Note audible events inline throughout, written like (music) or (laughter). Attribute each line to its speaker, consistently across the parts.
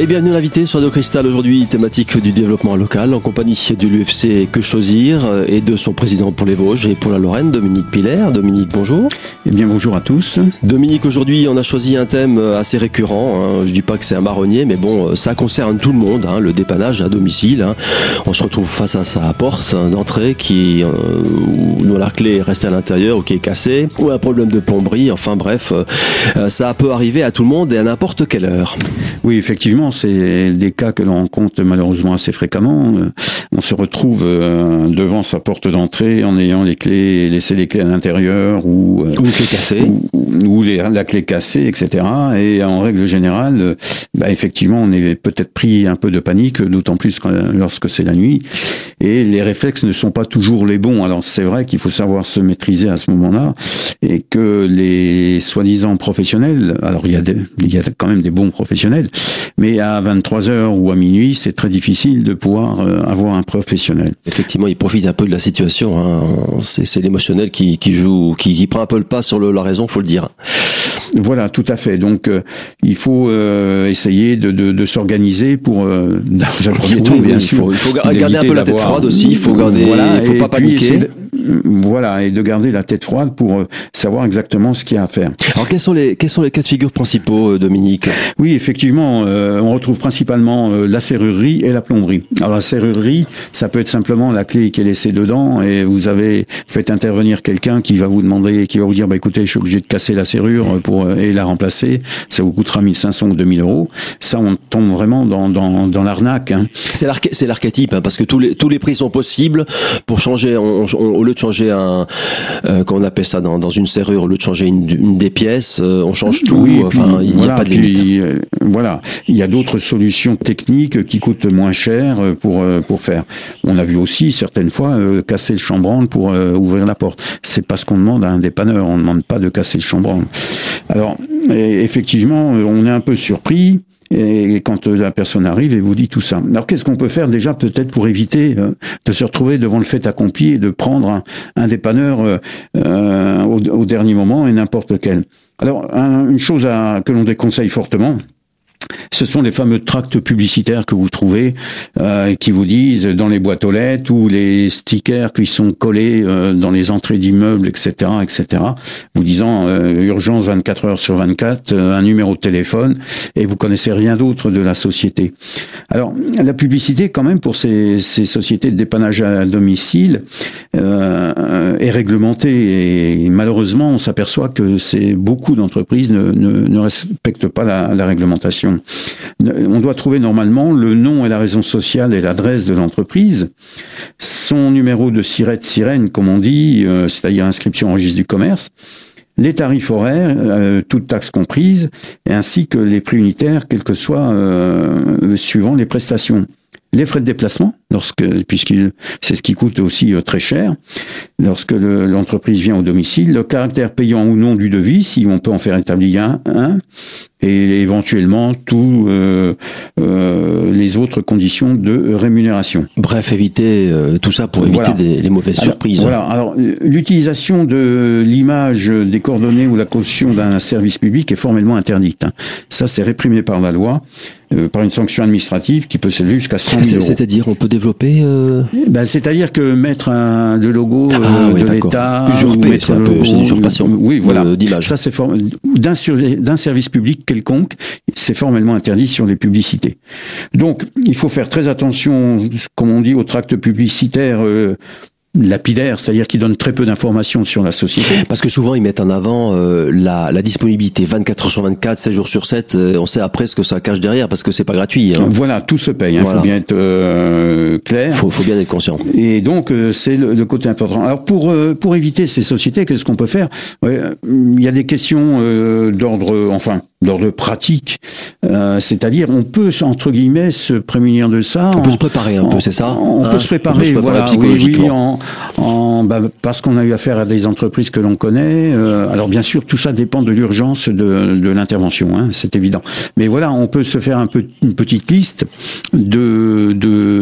Speaker 1: Et bienvenue l'invité sur Radio Cristal aujourd'hui, thématique du développement local en compagnie de l'UFC Que Choisir et de son président pour les Vosges et pour la Lorraine, Dominique Piller. Dominique, bonjour.
Speaker 2: Eh bien, bonjour à tous.
Speaker 1: Dominique, aujourd'hui, on a choisi un thème assez récurrent. Hein. Je dis pas que c'est un marronnier, mais bon, ça concerne tout le monde, hein, le dépannage à domicile. Hein. On se retrouve face à sa porte d'entrée qui, euh, où la clé est restée à l'intérieur ou qui est cassée, ou un problème de plomberie. Enfin bref, euh, ça peut arriver à tout le monde et à n'importe quelle heure.
Speaker 2: Oui, effectivement, c'est des cas que l'on rencontre malheureusement assez fréquemment. Euh, on se retrouve euh, devant sa porte d'entrée en ayant les clés, laissé les clés à l'intérieur ou,
Speaker 1: ou les clés cassées,
Speaker 2: ou, la clé cassée, etc. Et en règle générale, bah, effectivement, on est peut-être pris un peu de panique, d'autant plus lorsque c'est la nuit. Et les réflexes ne sont pas toujours les bons. Alors c'est vrai qu'il faut savoir se maîtriser à ce moment-là et que les soi-disant professionnels, alors il y a il y a quand même des bons professionnels, mais à 23 heures ou à minuit, c'est très difficile de pouvoir euh, avoir un professionnel.
Speaker 1: Effectivement, il profite un peu de la situation. Hein. C'est l'émotionnel qui, qui, joue, qui, qui, prend un peu le pas sur le, la raison, faut le dire.
Speaker 2: Voilà, tout à fait. Donc, euh, il faut euh, essayer de, de, de s'organiser pour, euh,
Speaker 1: dans premier temps, bien sûr. Il faut, garder un peu la tête froide aussi. Il faut garder, il faut pas paniquer.
Speaker 2: voilà, et de garder la tête froide pour savoir exactement ce qu'il y a à faire.
Speaker 1: Alors, quels sont les quels sont les cas de figure principaux, Dominique?
Speaker 2: Oui, effectivement, on retrouve principalement la serrurerie et la plomberie. Alors, la serrurerie, ça peut être simplement la clé qui est laissée dedans et vous avez fait intervenir quelqu'un qui va vous demander, qui va vous dire, bah écoutez, je suis obligé de casser la serrure pour euh, et la remplacer, ça vous coûtera 1500 ou 2000 euros. Ça, on tombe vraiment dans, dans, dans l'arnaque. Hein.
Speaker 1: C'est l'archétype, hein, parce que tous les, tous les prix sont possibles. Pour changer, au lieu de changer un, euh, on appelle ça dans, dans une serrure, au lieu de changer une, une des pièces, euh, on change tout. enfin, il n'y a pas de limite.
Speaker 2: Euh, voilà, il y a d'autres solutions techniques qui coûtent moins cher pour pour faire. On a vu aussi certaines fois casser le chambranle pour ouvrir la porte. C'est pas ce qu'on demande à un dépanneur. On ne demande pas de casser le chambranle. Alors, effectivement, on est un peu surpris. Quand la personne arrive et vous dit tout ça. Alors qu'est-ce qu'on peut faire déjà peut-être pour éviter euh, de se retrouver devant le fait accompli et de prendre un, dépanneur euh, euh, au, dernier moment et n'importe lequel. Alors une chose que l'on déconseille fortement, ce sont les fameux tracts publicitaires que vous trouvez, euh, qui vous disent dans les boîtes aux lettres ou les stickers qui sont collés euh, dans les entrées d'immeubles, etc., etc., vous disant euh, urgence 24 heures sur 24, euh, un numéro de téléphone, et vous connaissez rien d'autre de la société. Alors, la publicité, quand même, pour ces, sociétés de dépannage à domicile, est réglementée, et malheureusement, on s'aperçoit que beaucoup d'entreprises ne, respectent pas la réglementation. On doit trouver normalement le nom et la raison sociale et l'adresse de l'entreprise, son numéro de sirette sirène, comme on dit, euh, c'est-à-dire inscription au registre du commerce, les tarifs horaires, euh, toutes taxes comprises, ainsi que les prix unitaires, quels que soient euh, suivant les prestations les frais de déplacement, lorsque puisqu'il c'est ce qui coûte aussi euh, très cher, lorsque l'entreprise vient au domicile, le caractère payant ou non du devis, si on peut en faire établir un, et éventuellement tous euh, euh, les autres conditions de rémunération.
Speaker 1: Bref, éviter tout ça pour éviter des, les mauvaises surprises.
Speaker 2: Voilà. Alors l'utilisation de l'image des coordonnées ou la caution d'un service public est formellement interdite. Hein. Ça, c'est réprimé par la loi. Euh, par une sanction administrative qui peut s'élever jusqu'à 100 000 euros.
Speaker 1: C'est-à-dire, on peut développer euh...
Speaker 2: ben, C'est-à-dire que mettre un, le logo ah, euh, oui, de l'État...
Speaker 1: Usurper, c'est une usurpation
Speaker 2: oui, voilà. Euh. Ça, c'est d'un service public quelconque, c'est formellement interdit sur les publicités. Donc, il faut faire très attention, comme on dit, aux tracts publicitaires lapidaire, c'est-à-dire qui donne très peu d'informations sur la société.
Speaker 1: Parce que souvent ils mettent en avant euh, la, la, disponibilité 24 heures sur 24, 7 jours sur 7. Euh, on sait après ce que ça cache derrière parce que c'est pas gratuit. Hein.
Speaker 2: Voilà, tout se paye. Il hein, faut bien être euh, clair.
Speaker 1: Faut, faut bien être conscient.
Speaker 2: Et donc euh, c'est le, le, côté important. Alors pour pour éviter ces sociétés, qu'est-ce qu'on peut faire? Il y a des questions d'ordre, enfin d'ordre pratique, euh, c'est-à-dire on peut entre guillemets se prémunir de ça.
Speaker 1: On peut se préparer un peu, c'est ça.
Speaker 2: On, peut hein se préparer, voilà, oui, en, en bah, parce qu'on a eu affaire à des entreprises que l'on connaît. Euh, alors bien sûr, tout ça dépend de l'urgence de, de l'intervention, hein, c'est évident. Mais voilà, on peut se faire un peu une petite liste de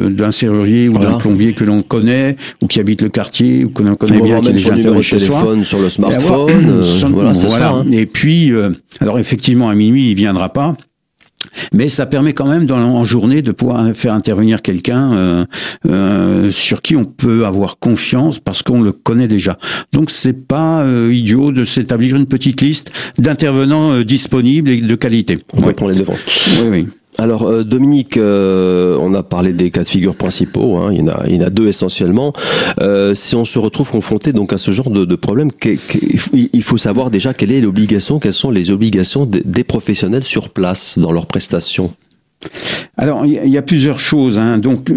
Speaker 2: d'un serrurier ou d'un plombier que l'on connaît ou qui habite le quartier ou que l'on connaît bien, qui est déjà
Speaker 1: téléphone sur le smartphone. Euh, voilà,
Speaker 2: voilà. Ça, hein. Et puis, alors effectivement à minuit, il viendra pas. mais ça permet quand même dans, en journée de pouvoir faire intervenir quelqu'un euh, euh, sur qui on peut avoir confiance parce qu'on le connaît déjà. Donc c'est pas euh, idiot de s'établir une petite liste d'intervenants disponibles et de qualité.
Speaker 1: On va prendre les devants.
Speaker 2: Oui, oui.
Speaker 1: Alors euh, Dominique, euh, on a parlé des cas de figure principaux, hein, il, y en a, deux essentiellement. Euh, si on se retrouve confronté donc à ce genre de, problème, il faut savoir déjà quelle est l'obligation, quelles sont les obligations des, professionnels sur place dans leurs prestations.
Speaker 2: Alors, il y a- plusieurs choses. Hein. Donc,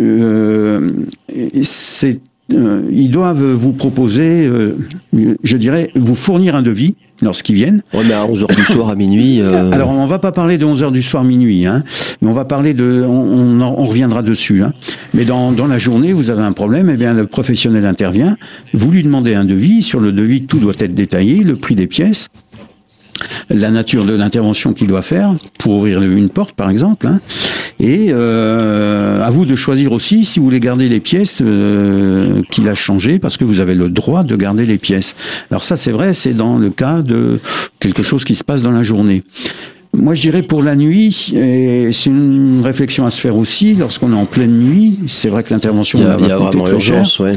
Speaker 2: c'est, ils doivent vous proposer, je dirais, vous fournir un devis lorsqu'ils viennent.
Speaker 1: Ouais, mais à 11h du soir à minuit. euh, (laughs)
Speaker 2: Alors, on va pas parler de 11 heures du soir minuit, hein, mais on va parler de, on, on, on reviendra dessus. Hein. Mais dans, dans la journée, vous avez un problème, eh bien, le professionnel intervient. Vous lui demandez un devis. Sur le devis, tout doit être détaillé, le prix des pièces la nature de l'intervention qu'il doit faire pour ouvrir une porte, par exemple. hein. Et euh, à vous de choisir aussi si vous voulez garder les pièces euh, qu'il a changées, parce que vous avez le droit de garder les pièces. Alors ça, c'est vrai, c'est dans le cas de quelque chose qui se passe dans la journée. Moi, je dirais pour la nuit, et c'est une réflexion à se faire aussi, lorsqu'on est en pleine nuit, c'est vrai que l'intervention
Speaker 1: il y a, il y a vraiment urgence, ouais.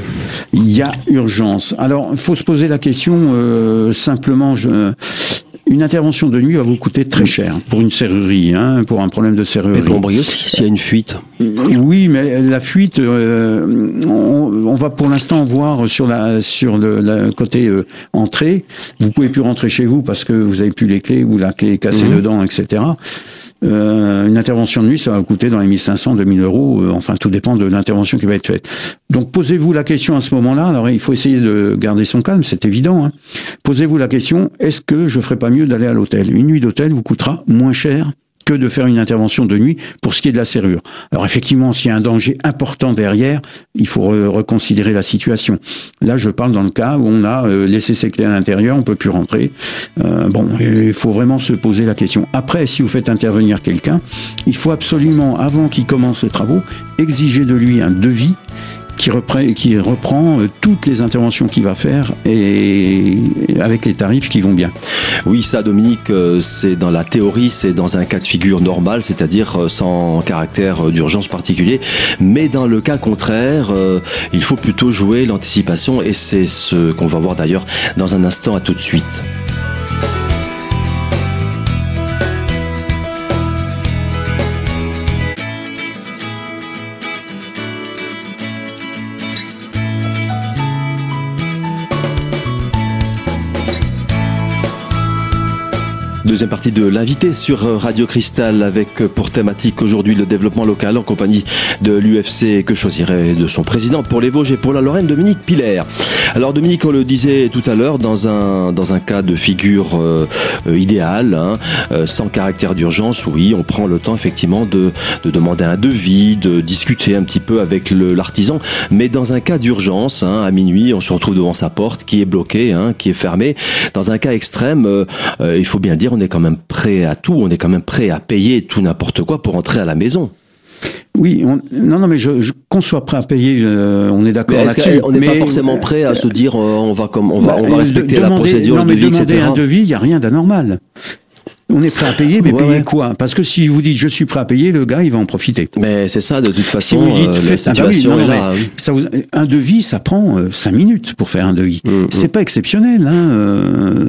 Speaker 2: Il y a urgence. Alors, il faut se poser la question euh, simplement. Je, une intervention de nuit va vous coûter très cher pour une serrurerie, hein, pour un problème de serrurerie.
Speaker 1: Et plomberie aussi, s'il y a une fuite.
Speaker 2: Oui, mais la fuite, euh, on, on va pour l'instant voir sur la sur le, la côté euh, entrée. Vous pouvez plus rentrer chez vous parce que vous avez plus les clés ou la clé est cassée
Speaker 1: Mhm.
Speaker 2: dedans, etc. Euh, une intervention de nuit, ça va coûter dans les 1500, 2000 euros. euh, enfin, tout dépend de l'intervention qui va être faite. Donc, posez-vous la question à ce moment-là. Alors, il faut essayer de garder son calme, c'est évident. Hein. Posez-vous la question est-ce que je ferais pas mieux d'aller à l'hôtel? Une nuit d'hôtel vous coûtera moins cher que de faire une intervention de nuit pour ce qui est de la serrure. Alors effectivement, s'il y a un danger important derrière, il faut re- reconsidérer la situation. Là, je parle dans le cas où on a euh, laissé ses clés à l'intérieur, on peut plus rentrer. Euh, bon, il faut vraiment se poser la question. Après, si vous faites intervenir quelqu'un, il faut absolument, avant qu'il commence les travaux, exiger de lui un devis qui reprend, euh, toutes les interventions qu'il va faire et avec les tarifs qui vont bien.
Speaker 1: Oui, ça, Dominique, euh, c'est dans la théorie, c'est dans un cas de figure normal, c'est-à-dire euh, sans caractère d'urgence particulier. Mais dans le cas contraire, il faut plutôt jouer l'anticipation et c'est ce qu'on va voir d'ailleurs dans un instant. À tout de suite. Deuxième partie de l'invité sur Radio Cristal avec euh, pour thématique aujourd'hui le développement local en compagnie de l'UFC que choisirait de son président pour les Vosges et pour la Lorraine, Dominique Piller. Alors Dominique, on le disait tout à l'heure, dans un, dans un cas de figure euh, euh, idéale, hein, euh, sans caractère d'urgence, oui, on prend le temps effectivement de, de demander un devis, de discuter un petit peu avec l'artisan, mais dans un cas d'urgence, hein, à minuit, on se retrouve devant sa porte qui est bloquée, hein, qui est fermée. Dans un cas extrême, euh, euh, il faut bien dire, on est quand même prêt à tout, on est quand même prêt à payer tout n'importe quoi pour entrer à la maison.
Speaker 2: Oui, on- non, non, mais je, je- qu'on soit prêt à payer, euh, on est d'accord
Speaker 1: Mais
Speaker 2: là-dessus.
Speaker 1: qu'on n'est pas
Speaker 2: mais-
Speaker 1: forcément prêt à se dire euh, on va comme on va,
Speaker 2: Bah,
Speaker 1: on va respecter
Speaker 2: de-
Speaker 1: la
Speaker 2: demander-
Speaker 1: procédure,
Speaker 2: non,
Speaker 1: le
Speaker 2: mais
Speaker 1: devis,
Speaker 2: demander
Speaker 1: etc.
Speaker 2: un devis, il n'y a rien d'anormal. On est prêt à payer, mais
Speaker 1: Ouais,
Speaker 2: payer
Speaker 1: ouais.
Speaker 2: quoi? Parce que si vous dites je suis prêt à payer, le gars il va en profiter.
Speaker 1: Mais c'est ça, de toute
Speaker 2: Si
Speaker 1: façon,
Speaker 2: vous dites
Speaker 1: euh, la
Speaker 2: ah bah oui,
Speaker 1: situation
Speaker 2: non,
Speaker 1: est là.
Speaker 2: mais ça vous- un devis, ça prend euh, cinq minutes pour faire un devis.
Speaker 1: Mm,
Speaker 2: C'est pas exceptionnel. Hein,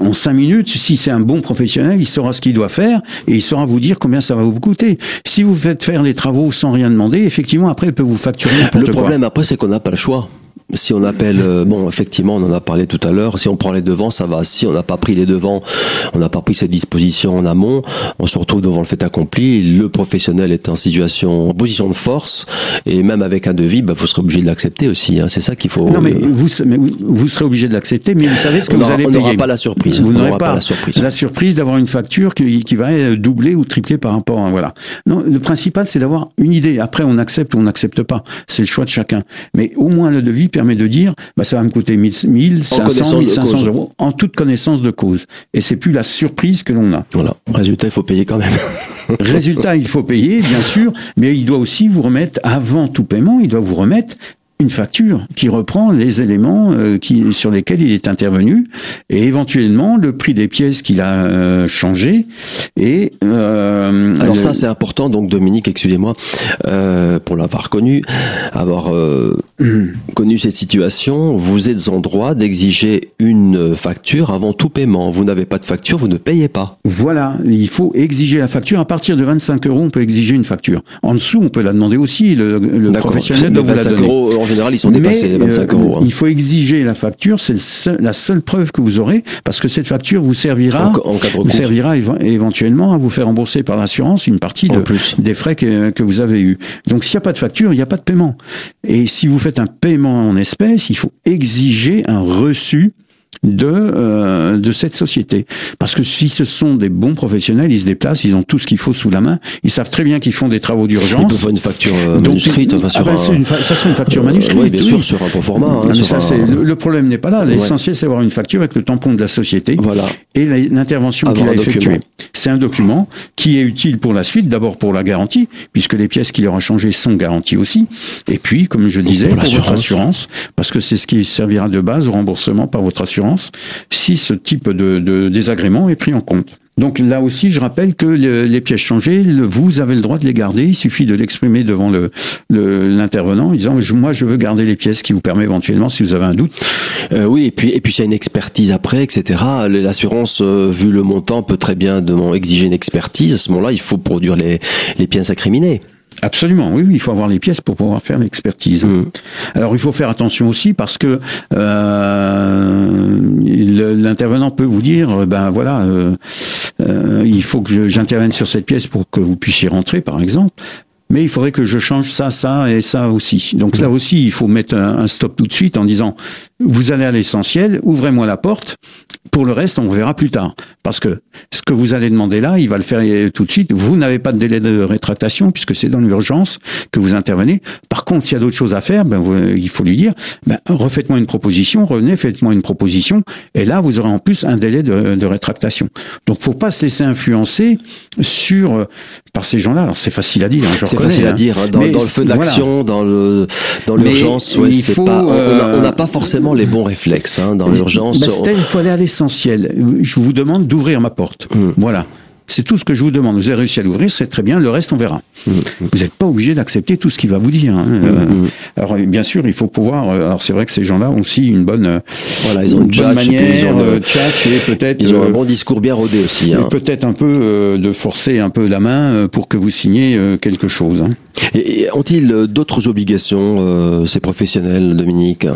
Speaker 2: en cinq minutes, si c'est un bon professionnel, il saura ce qu'il doit faire et il saura vous dire combien ça va vous coûter. Si vous faites faire les travaux sans rien demander, effectivement, après, il peut vous facturer
Speaker 1: Le
Speaker 2: quoi.
Speaker 1: problème après, c'est qu'on n'a pas le choix. Si on appelle, euh, bon, effectivement, on en a parlé tout à l'heure. Si on prend les devants, ça va. Si on n'a pas pris les devants, on n'a pas pris ses dispositions en amont, on se retrouve devant le fait accompli. Le professionnel est en situation, en position de force, et même avec un devis, bah, vous serez obligé de l'accepter aussi. Hein. C'est ça qu'il faut.
Speaker 2: Non, mais
Speaker 1: euh,
Speaker 2: vous, mais vous- vous serez obligé de l'accepter, mais vous savez ce que
Speaker 1: on
Speaker 2: vous
Speaker 1: n'aura-
Speaker 2: allez
Speaker 1: on
Speaker 2: payer.
Speaker 1: n'aura pas la surprise.
Speaker 2: Vous
Speaker 1: On
Speaker 2: n'aurez pas,
Speaker 1: pas la surprise.
Speaker 2: La surprise d'avoir une facture qui, qui va doublée ou triplée par rapport à, voilà. Non, le principal, c'est d'avoir une idée. Après, on accepte ou on n'accepte pas. C'est le choix de chacun. Mais au moins, le devis permet de dire, bah, ça va me coûter 1000, 1500,
Speaker 1: connaissance de
Speaker 2: 1500
Speaker 1: cause.
Speaker 2: euros, en toute connaissance de cause. Et c'est plus la surprise que l'on a.
Speaker 1: Voilà. Résultat, il faut payer quand même. (laughs)
Speaker 2: Résultat, il faut payer, bien sûr, mais il doit aussi vous remettre, avant tout paiement, il doit vous remettre une facture qui reprend les éléments euh, qui, sur lesquels il est intervenu et éventuellement le prix des pièces qu'il a euh, changé. Et
Speaker 1: euh, alors ça c'est important. Donc Dominique, excusez-moi pour l'avoir connu, avoir connu cette situation. Vous êtes en droit d'exiger une facture avant tout paiement. Vous n'avez pas de facture, vous ne payez pas.
Speaker 2: Voilà, il faut exiger la facture. À partir de 25 euros, on peut exiger une facture. En dessous, on peut la demander aussi. Le, le professionnel doit vous la donner
Speaker 1: général, ils sont dépassés, les 25 euros. Hein.
Speaker 2: Il faut exiger la facture, c'est la seule preuve que vous aurez, parce que cette facture vous servira, vous servira éventuellement à vous faire rembourser par l'assurance une partie de, des frais que, que vous avez eus. Donc s'il n'y a pas de facture, il n'y a pas de paiement. Et si vous faites un paiement en espèces, il faut exiger un reçu de euh, de cette société. Parce que si ce sont des bons professionnels ils se déplacent ils ont tout ce qu'il faut sous la main ils savent très bien qu'ils font des travaux d'urgence.
Speaker 1: Ils peuvent une facture euh, manuscrite enfin,
Speaker 2: sur ah ben, une ça serait une facture manuscrite
Speaker 1: oui bien sûr sur un format hein,
Speaker 2: ça, le, problème n'est pas là. L'essentiel c'est d'avoir une facture avec le tampon de la société
Speaker 1: voilà.
Speaker 2: et l'intervention qu'il a effectuée. c'est un document qui est utile pour la suite d'abord pour la garantie puisque les pièces qu'il aura changées sont garanties aussi. Et puis comme je disais pour, pour votre assurance parce que c'est ce qui servira de base au remboursement par votre assurance si ce type de, désagrément est pris en compte. Donc là aussi, je rappelle que les pièces changées, vous avez le droit de les garder. Il suffit de l'exprimer devant l'intervenant en disant moi je veux garder les pièces qui vous permet éventuellement si vous avez un doute.
Speaker 1: Euh, oui, et puis et puis s'il y a une expertise après, etc. L'assurance, euh, vu le montant, peut très bien exiger une expertise. À ce moment-là, il faut produire les, les pièces incriminées.
Speaker 2: Absolument, oui, oui, il faut avoir les pièces pour pouvoir faire l'expertise. Mm. Alors il faut faire attention aussi parce que euh, l'intervenant peut vous dire, ben voilà, euh, euh, il faut que j'intervienne sur cette pièce pour que vous puissiez rentrer, par exemple mais il faudrait que je change ça, ça et ça aussi. Donc là aussi, il faut mettre un, stop tout de suite en disant, vous allez à l'essentiel, ouvrez-moi la porte, pour le reste, on verra plus tard. Parce que ce que vous allez demander là, il va le faire tout de suite. Vous n'avez pas de délai de rétractation puisque c'est dans l'urgence que vous intervenez. Par contre, s'il y a d'autres choses à faire, ben, il faut lui dire, ben, refaites-moi une proposition, revenez, faites-moi une proposition, et là, vous aurez en plus un délai de, rétractation. Donc, faut pas se laisser influencer sur par ces gens-là. Alors, c'est facile à dire. Hein,
Speaker 1: c'est facile à dire. Hein. Dans, dans, le feu de l'action, dans le dans l'urgence, ouais, pas. On n'a pas forcément les bons réflexes hein, dans l'urgence.
Speaker 2: Ben, il faut aller à l'essentiel. Je vous demande d'ouvrir ma porte. Mm. Voilà. C'est tout ce que je vous demande. Vous avez réussi à l'ouvrir, c'est très bien. Le reste, on verra. Mm. Vous n'êtes pas obligé d'accepter tout ce qu'il va vous dire. Hein. Mm, euh, alors, bien sûr, il faut pouvoir. Euh, alors, c'est vrai que ces gens-là ont aussi une bonne. Euh,
Speaker 1: voilà, ils ont une, bonne manière,
Speaker 2: ils ont le, et peut-être.
Speaker 1: Ils ont un bon discours bien rodé aussi. Hein.
Speaker 2: Peut-être un peu de forcer un peu la main pour que vous signiez quelque chose. Hein.
Speaker 1: Et ont-ils d'autres obligations, ces professionnels, Dominique?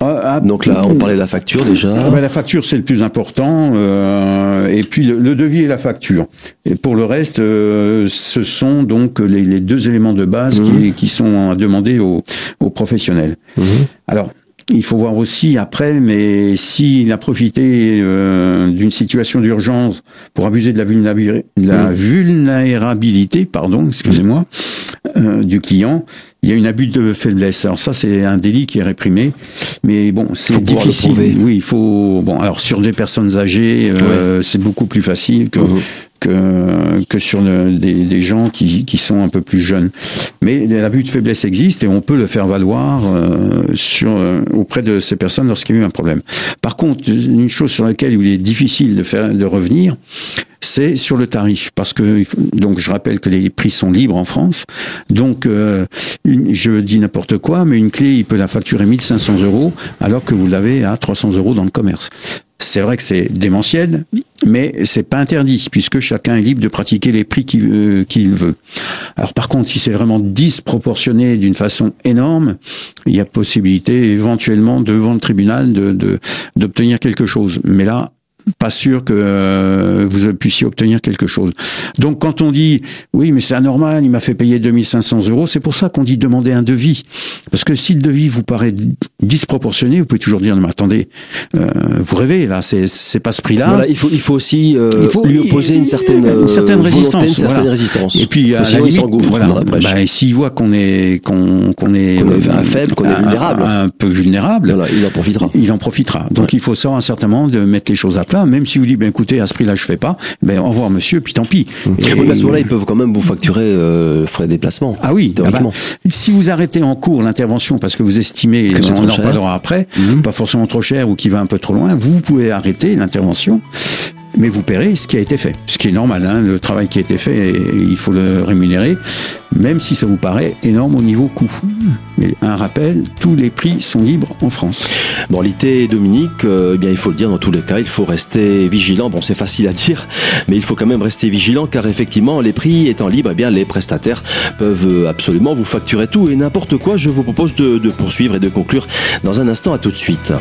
Speaker 1: Ah, Donc là, on parlait de la facture déjà.
Speaker 2: Ah, ben, la facture, c'est le plus important. Euh, et puis le, devis et la facture. Et pour le reste, euh, ce sont donc les, deux éléments de base qui, qui, sont à demander aux, aux professionnels. Mhm. Alors, il faut voir aussi après, mais s'il a profité euh, d'une situation d'urgence pour abuser de la, vulnérabilité, la mm. vulnérabilité pardon, excusez-moi, euh, du client, il y a une abus de faiblesse. Alors ça, c'est un délit qui est réprimé, mais bon, c'est difficile. Oui, il faut. Bon, alors sur des personnes âgées, euh, c'est beaucoup plus facile que mm-hmm que, que sur des, des, gens qui, qui sont un peu plus jeunes. Mais l'abus de faiblesse existe et on peut le faire valoir euh, sur, euh, auprès de ces personnes lorsqu'il y a eu un problème. Par contre, une chose sur laquelle il est difficile de, faire, de revenir, c'est sur le tarif, parce que donc je rappelle que les prix sont libres en France. Donc euh, je dis n'importe quoi, mais une clé, il peut la facturer 1500 euros alors que vous l'avez à 300 euros dans le commerce. C'est vrai que c'est démentiel, mais c'est pas interdit puisque chacun est libre de pratiquer les prix qu'il veut. Alors par contre, si c'est vraiment disproportionné d'une façon énorme, il y a possibilité éventuellement devant le tribunal d'obtenir quelque chose. Mais là, pas sûr que euh, vous puissiez obtenir quelque chose. Donc quand on dit oui mais c'est anormal, il m'a fait payer 2500 euros, c'est pour ça qu'on dit demander un devis. Parce que si le devis vous paraît disproportionné, vous pouvez toujours dire non mais attendez, euh, vous rêvez là, c'est pas ce prix-là.
Speaker 1: Voilà, il faut il faut aussi euh, il faut, lui opposer une certaine
Speaker 2: une certaine résistance, une
Speaker 1: certaine résistance.
Speaker 2: Et puis à la limite, voilà, bah, s'il voit qu'on est qu'on qu'on est,
Speaker 1: un faible, qu'on est vulnérable,
Speaker 2: un, peu vulnérable,
Speaker 1: il en profitera.
Speaker 2: Il en profitera. Donc il faut savoir certainement de mettre les choses à même si vous dites, ben écoutez, à ce prix-là, je fais pas, ben au revoir monsieur, puis tant pis.
Speaker 1: Et, à ce moment-là, ils peuvent quand même vous facturer euh, frais de déplacement.
Speaker 2: Ah oui, ah bah, théoriquement. si vous arrêtez en cours l'intervention parce que vous estimez, que on en parlera après, mhm. pas forcément trop cher ou qui va un peu trop loin, vous pouvez arrêter l'intervention mais vous paierez ce qui a été fait. Ce qui est normal, hein, le travail qui a été fait, il faut le rémunérer, même si ça vous paraît énorme au niveau coût. Mais un rappel, tous les prix sont libres en France.
Speaker 1: Bon, l'ité Dominique, euh, eh bien, il faut le dire dans tous les cas, il faut rester vigilant. Bon, c'est facile à dire, mais il faut quand même rester vigilant car effectivement, les prix étant libres, eh bien, les prestataires peuvent absolument vous facturer tout et n'importe quoi. Je vous propose de, de poursuivre et de conclure dans un instant. À tout de suite.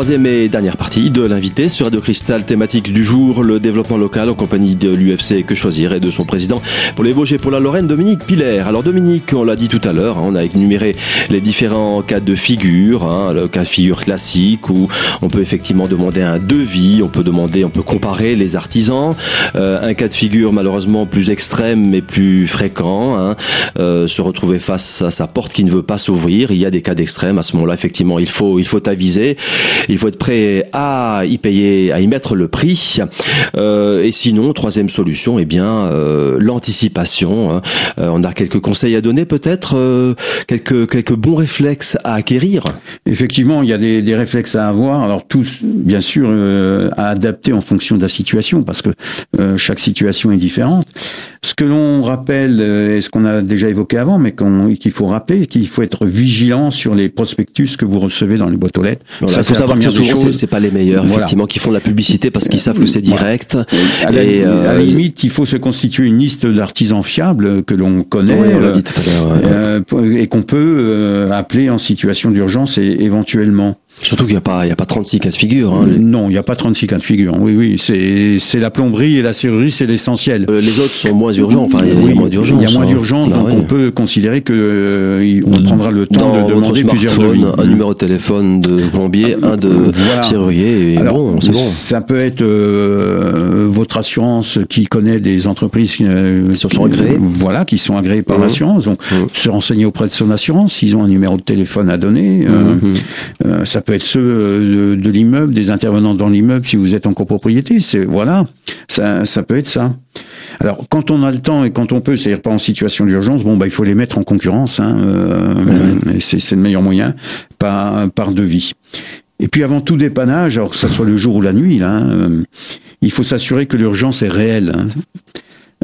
Speaker 1: Troisième et dernière partie de l'invité sur Radio Cristal, thématique du jour, le développement local en compagnie de l'UFC Que Choisir et de son président pour les Vosges et pour la Lorraine, Dominique Piller. Alors Dominique, on l'a dit tout à l'heure, hein, on a énuméré les différents cas de figure, hein, le cas de figure classique où on peut effectivement demander un devis, on peut demander, on peut comparer les artisans, euh, un cas de figure malheureusement plus extrême mais plus fréquent, hein, euh, se retrouver face à sa porte qui ne veut pas s'ouvrir, il y a des cas d'extrême, à ce moment-là effectivement il faut, il faut aviser il faut être prêt à y payer, à y mettre le prix. Euh, et sinon, troisième solution, eh bien euh, l'anticipation. Hein. Euh, on a quelques conseils à donner, peut-être euh, quelques quelques bons réflexes à acquérir?
Speaker 2: Effectivement, il y a des, des réflexes à avoir. Alors tous, bien sûr, à adapter en fonction de la situation, parce que chaque situation est différente. Ce que l'on rappelle, et ce qu'on a déjà évoqué avant, mais qu'il faut rappeler, qu'il faut être vigilant sur les prospectus que vous recevez dans les boîtes aux lettres.
Speaker 1: Ça, faut savoir que souvent, c'est pas les meilleurs, effectivement, qui font la publicité parce qu'ils savent que c'est direct.
Speaker 2: À, la, et, à, la, euh, limite, il faut se constituer une liste d'artisans fiables que l'on connaît euh, et qu'on peut euh, appeler en situation d'urgence et éventuellement.
Speaker 1: Surtout qu'il n'y a pas, il y a pas 36 cas de figure. Hein.
Speaker 2: Non, il n'y a pas 36 cas de figure. Oui, oui, c'est, c'est la plomberie et la serrurerie, c'est l'essentiel.
Speaker 1: Euh, les autres sont moins urgents. Enfin, il y, a moins d'urgence.
Speaker 2: Il y a moins hein. d'urgence, bah donc on peut considérer que euh, on prendra le temps de demander plusieurs devis.
Speaker 1: Un numéro de téléphone de plombier, un de serrurier, et bon, c'est bon.
Speaker 2: Ça peut être euh, votre assurance qui connaît des entreprises qui
Speaker 1: sont agréées.
Speaker 2: Voilà, qui sont agréées par mmh. l'assurance. Donc, mmh. se renseigner auprès de son assurance, s'ils ont un numéro de téléphone à donner. Mmh. ça peut être ceux euh, de, l'immeuble, des intervenants dans l'immeuble si vous êtes en copropriété. C'est voilà, ça, ça peut être ça. Alors, quand on a le temps et quand on peut, c'est-à-dire pas en situation d'urgence, bon, bah, il faut les mettre en concurrence. Hein, euh, C'est le meilleur moyen par, par devis. Et puis, avant tout dépannage, alors que ça soit le jour ou la nuit, là, hein, il faut s'assurer que l'urgence est réelle. Hein.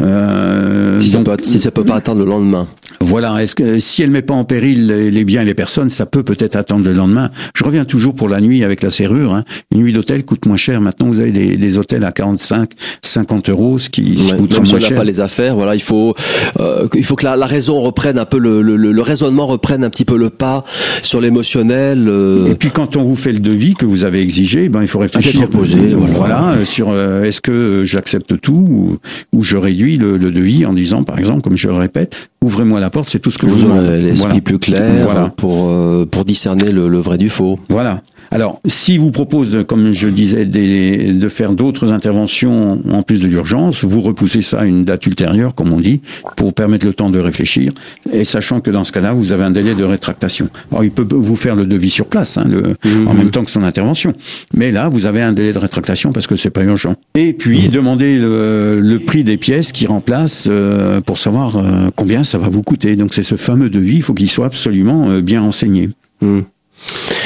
Speaker 1: Euh, si, ça peut, si ça peut pas attendre le lendemain.
Speaker 2: Voilà. Est-ce que si elle met pas en péril les, biens et les personnes, ça peut peut-être attendre le lendemain. Je reviens toujours pour la nuit avec la serrure. Hein. Une nuit d'hôtel coûte moins cher. Maintenant, vous avez des, des hôtels à 45, 50 euros, ce qui coûte
Speaker 1: même
Speaker 2: si
Speaker 1: on n'a pas les affaires, voilà, il faut euh, il faut que la, la, raison reprenne un peu le, le, le, raisonnement reprenne un petit peu le pas sur l'émotionnel. Euh...
Speaker 2: Et puis quand on vous fait le devis que vous avez exigé, ben il faut réfléchir.
Speaker 1: Reposé,
Speaker 2: voilà, voilà, sur euh, est-ce que j'accepte tout ou, ou, je réduis le, devis en disant par exemple, comme je le répète, ouvrez-moi la porte, c'est tout ce que je vous demande.
Speaker 1: L'esprit plus clair pour euh, pour discerner le, le, vrai du faux.
Speaker 2: Voilà. Alors, si vous propose, comme je disais, des, de faire d'autres interventions en plus de l'urgence, vous repoussez ça à une date ultérieure, comme on dit, pour permettre le temps de réfléchir, et sachant que dans ce cas-là, vous avez un délai de rétractation. Alors, il peut vous faire le devis sur place, hein, le, en mhm. même temps que son intervention, mais là, vous avez un délai de rétractation parce que c'est pas urgent. Et puis, mhm. demandez le, le, prix des pièces qui remplacent euh, pour savoir euh, combien ça va vous coûter. Donc, c'est ce fameux devis, il faut qu'il soit absolument euh, bien renseigné. Mhm.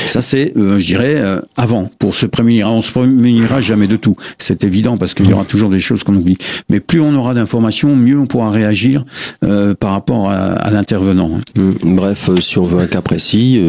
Speaker 2: Ça, c'est, euh, je dirais, euh, avant, pour se prémunir. On se prémunira jamais de tout. C'est évident parce qu'il y aura toujours des choses qu'on oublie. Mais plus on aura d'informations, mieux on pourra réagir euh, par rapport à, l'intervenant.
Speaker 1: Mmh. Bref, si on veut un cas précis,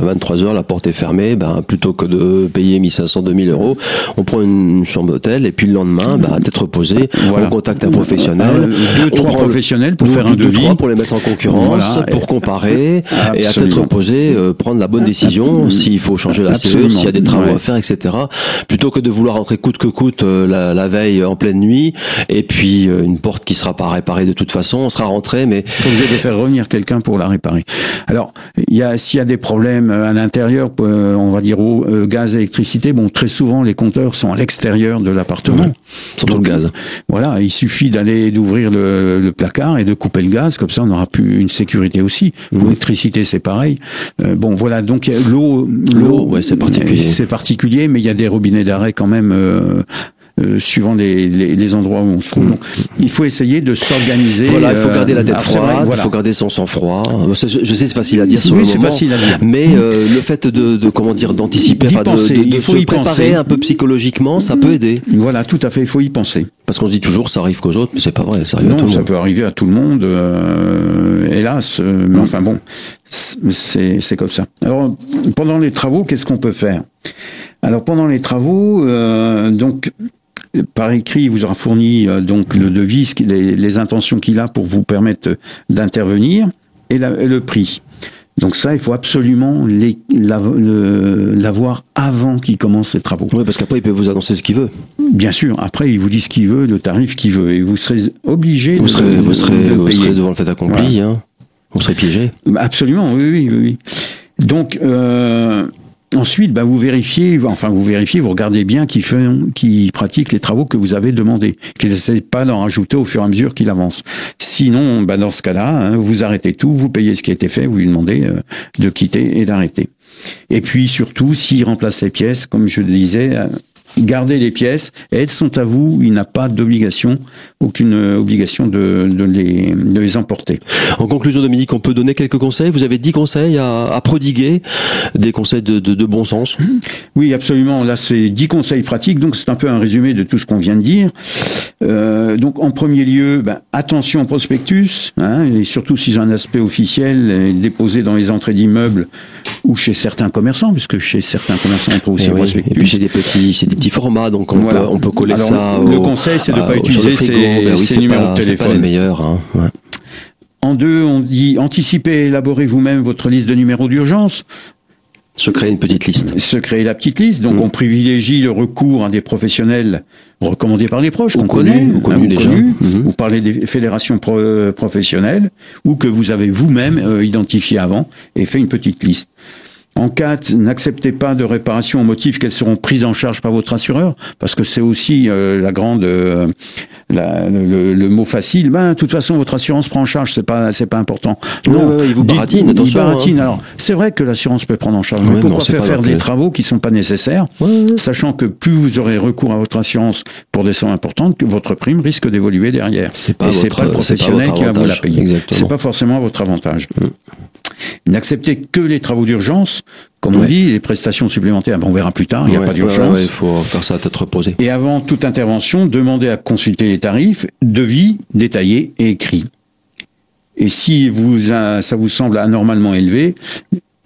Speaker 1: à 23 heures, la porte est fermée. Ben, plutôt que de payer 1500, 2000 euros, on prend une chambre d'hôtel et puis le lendemain, ben, à tête reposée, on contacte un professionnel.
Speaker 2: deux, trois professionnels pour faire un devis.
Speaker 1: Trois pour les mettre en concurrence, pour comparer et à tête reposée, prendre la bonne décision s'il faut changer la serrure, s'il y a des travaux à faire, etc. Plutôt que de vouloir rentrer coûte que coûte la, la, veille en pleine nuit, et puis une porte qui sera pas réparée de toute façon, on sera rentré, mais
Speaker 2: obligé de faire revenir quelqu'un pour la réparer. Alors, il y a s'il y a des problèmes à l'intérieur, on va dire au gaz, électricité, bon, très souvent les compteurs sont à l'extérieur de l'appartement.
Speaker 1: Surtout le gaz.
Speaker 2: Voilà, il suffit d'aller d'ouvrir le, le, placard et de couper le gaz, comme ça on aura plus une sécurité aussi. Mmh. L'électricité c'est pareil. Euh, bon voilà, donc l'eau,
Speaker 1: l'eau, ouais, c'est particulier.
Speaker 2: C'est particulier, mais il y a des robinets d'arrêt quand même euh, euh, suivant les, les, les, endroits où on se trouve. Mm. Donc, il faut essayer de s'organiser.
Speaker 1: Voilà, il faut garder la tête froide, il faut garder son sang-froid. Je, sais, c'est facile à dire sur
Speaker 2: oui,
Speaker 1: c'est
Speaker 2: facile à dire.
Speaker 1: Mais euh, le fait de, de, comment dire, d'anticiper, enfin, de, de, il faut se y préparer penser. un peu psychologiquement, ça peut aider.
Speaker 2: Voilà, tout à fait, il faut y penser.
Speaker 1: Parce qu'on se dit toujours, ça arrive qu'aux autres, mais c'est pas vrai, ça arrive
Speaker 2: non,
Speaker 1: à tout le
Speaker 2: ça
Speaker 1: monde.
Speaker 2: peut arriver à tout le monde, euh, hélas. Euh, mais enfin bon, c'est c'est comme ça. Alors, pendant les travaux, qu'est-ce qu'on peut faire? Alors, pendant les travaux, euh, donc par écrit, il vous aura fourni euh, donc le devis, les, les intentions qu'il a pour vous permettre d'intervenir et, la, et, le prix. Donc ça, il faut absolument l'avoir avant qu'il commence ses travaux.
Speaker 1: Oui, parce qu'après, il peut vous annoncer ce qu'il veut.
Speaker 2: Bien sûr. Après, il vous dit ce qu'il veut, le tarif qu'il veut, et vous serez obligé
Speaker 1: vous
Speaker 2: de,
Speaker 1: serez,
Speaker 2: de,
Speaker 1: vous serez,
Speaker 2: de
Speaker 1: vous
Speaker 2: payer.
Speaker 1: serez devant le fait accompli. Voilà. Hein. Vous serez piégé.
Speaker 2: Absolument, oui, oui, oui. oui. Donc, euh, Ensuite, bah, vous vérifiez, enfin vous vérifiez, vous regardez bien qui fait, qui pratique les travaux que vous avez demandés, qu'il n'essaie pas d'en rajouter au fur et à mesure qu'il avance. Sinon, bah, dans ce cas-là, hein, vous arrêtez tout, vous payez ce qui a été fait, vous lui demandez euh, de quitter et d'arrêter. Et puis surtout, s'il remplace les pièces, comme je le disais, euh, gardez les pièces, elles sont à vous, il n'a pas d'obligation, aucune obligation de, de, les, de les emporter.
Speaker 1: En conclusion, Dominique, on peut donner quelques conseils. Vous avez 10 conseils à, à prodiguer, des conseils de, bon sens
Speaker 2: Oui, absolument. Là, c'est 10 conseils pratiques, donc c'est un peu un résumé de tout ce qu'on vient de dire. Euh, donc, en premier lieu, ben, attention au prospectus, hein, et surtout s'ils ont un aspect officiel, déposé dans les entrées d'immeubles ou chez certains commerçants, puisque chez certains commerçants, on trouve aussi
Speaker 1: et
Speaker 2: le
Speaker 1: oui.
Speaker 2: prospectus.
Speaker 1: Et puis, c'est des petits, c'est des petits formats, donc on,
Speaker 2: Voilà.
Speaker 1: peut, on peut coller
Speaker 2: Alors,
Speaker 1: ça.
Speaker 2: le
Speaker 1: au-
Speaker 2: conseil, c'est de ne pas
Speaker 1: le
Speaker 2: utiliser
Speaker 1: frigo.
Speaker 2: ces,
Speaker 1: Ben oui,
Speaker 2: ces
Speaker 1: c'est
Speaker 2: numéros
Speaker 1: pas-
Speaker 2: de
Speaker 1: C'est pas les
Speaker 2: téléphone.
Speaker 1: meilleurs. Hein. Ouais.
Speaker 2: En deux, on dit anticipez et élaborez vous-même votre liste de numéros d'urgence.
Speaker 1: Se créer une petite liste.
Speaker 2: Se créer la petite liste. Donc,
Speaker 1: Mm.
Speaker 2: on privilégie le recours à des professionnels recommandés par les proches, qu'on connaît,
Speaker 1: ou connus
Speaker 2: hein,
Speaker 1: déjà.
Speaker 2: connus,
Speaker 1: Mhm.
Speaker 2: ou par les dé- fédérations pro- euh, professionnelles, ou que vous avez vous-même euh, identifié avant et fait une petite liste. En 4, n'acceptez pas de réparation au motif qu'elles seront prises en charge par votre assureur, parce que c'est aussi euh, la grande, euh, la- le, le mot facile. Ben, de toute façon, votre assurance prend en charge, c'est pas, c'est pas important.
Speaker 1: Ouais, ouais, ouais, il vous
Speaker 2: dites-
Speaker 1: baratine,
Speaker 2: il
Speaker 1: attention,
Speaker 2: baratine.
Speaker 1: hein.
Speaker 2: Alors, c'est vrai que l'assurance peut prendre en charge,
Speaker 1: Ouais,
Speaker 2: mais pourquoi faire faire des travaux qui sont pas nécessaires, sachant que plus vous aurez recours à votre assurance pour des sommes importantes, que votre prime risque d'évoluer derrière.
Speaker 1: C'est pas
Speaker 2: Et
Speaker 1: votre-
Speaker 2: pas le
Speaker 1: pas
Speaker 2: professionnel qui va vous la payer. C'est pas forcément votre avantage.
Speaker 1: Mm.
Speaker 2: N'acceptez que les travaux d'urgence, comme on
Speaker 1: Ouais.
Speaker 2: dit, les prestations supplémentaires, ben, on verra plus tard, il n'y a
Speaker 1: Ouais,
Speaker 2: pas d'urgence.
Speaker 1: Il faut faire ça à tête reposée.
Speaker 2: Et avant toute intervention, demandez à consulter les tarifs, devis détaillés et écrits. Et si vous, ça vous semble anormalement élevé,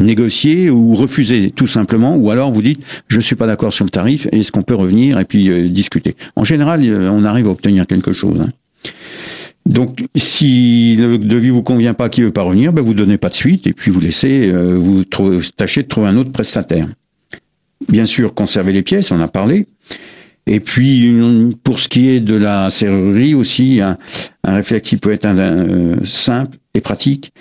Speaker 2: négociez ou refusez tout simplement, ou alors vous dites je suis pas d'accord sur le tarif, est-ce qu'on peut revenir et puis euh, discuter. En général, euh, on arrive à obtenir quelque chose. hein. Donc, si le devis vous convient pas, qui veut pas revenir, ben vous donnez pas de suite et puis vous laissez, euh, vous tâchez de trouver un autre prestataire. Bien sûr, conservez les pièces, on a parlé. Et puis, pour ce qui est de la serrurerie aussi, un, un réflexe qui peut être un- simple et pratique.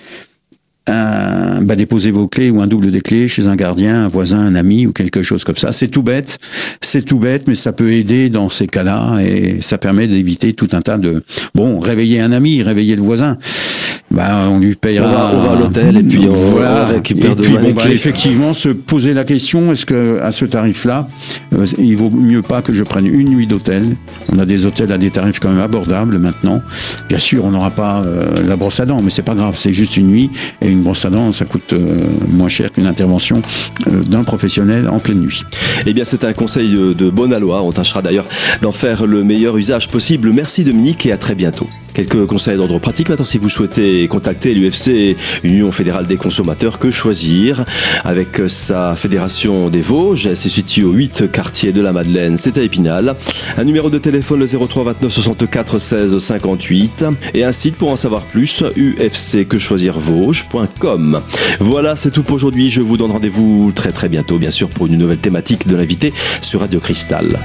Speaker 2: Un, bah, déposer vos clés ou un double des clés chez un gardien, un voisin, un ami ou quelque chose comme ça. C'est tout bête, c'est tout bête, mais ça peut aider dans ces cas-là et ça permet d'éviter tout un tas de bon réveiller un ami, réveiller le voisin. Bah, on lui
Speaker 1: On
Speaker 2: payera.
Speaker 1: va, on va à l'hôtel et puis on,
Speaker 2: Voilà.
Speaker 1: on récupère
Speaker 2: et
Speaker 1: de
Speaker 2: puis,
Speaker 1: main
Speaker 2: bon,
Speaker 1: les
Speaker 2: bah, effectivement, se poser la question est-ce que à ce tarif-là, euh, il vaut mieux pas que je prenne une nuit d'hôtel? On a des hôtels à des tarifs quand même abordables maintenant. Bien sûr, on n'aura pas euh, la brosse à dents, mais c'est pas grave, c'est juste une nuit et une brosse à dents, ça coûte euh, moins cher qu'une intervention euh, d'un professionnel en pleine nuit.
Speaker 1: Eh bien, c'est un conseil de, bonne aloi. On tâchera d'ailleurs d'en faire le meilleur usage possible. Merci Dominique et à très bientôt. Quelques conseils d'ordre pratique maintenant si vous souhaitez contacter l'UFC, Union fédérale des consommateurs, que choisir Avec sa fédération des Vosges, elle se situe au 8 quartier de la Madeleine, c'est à Épinal. Un numéro de téléphone le 03 29 64 16 58 et un site pour en savoir plus, ufcquechoisirvosges.com. Voilà, c'est tout pour aujourd'hui. Je vous donne rendez-vous très très bientôt, bien sûr, pour une nouvelle thématique de l'invité sur Radio Cristal.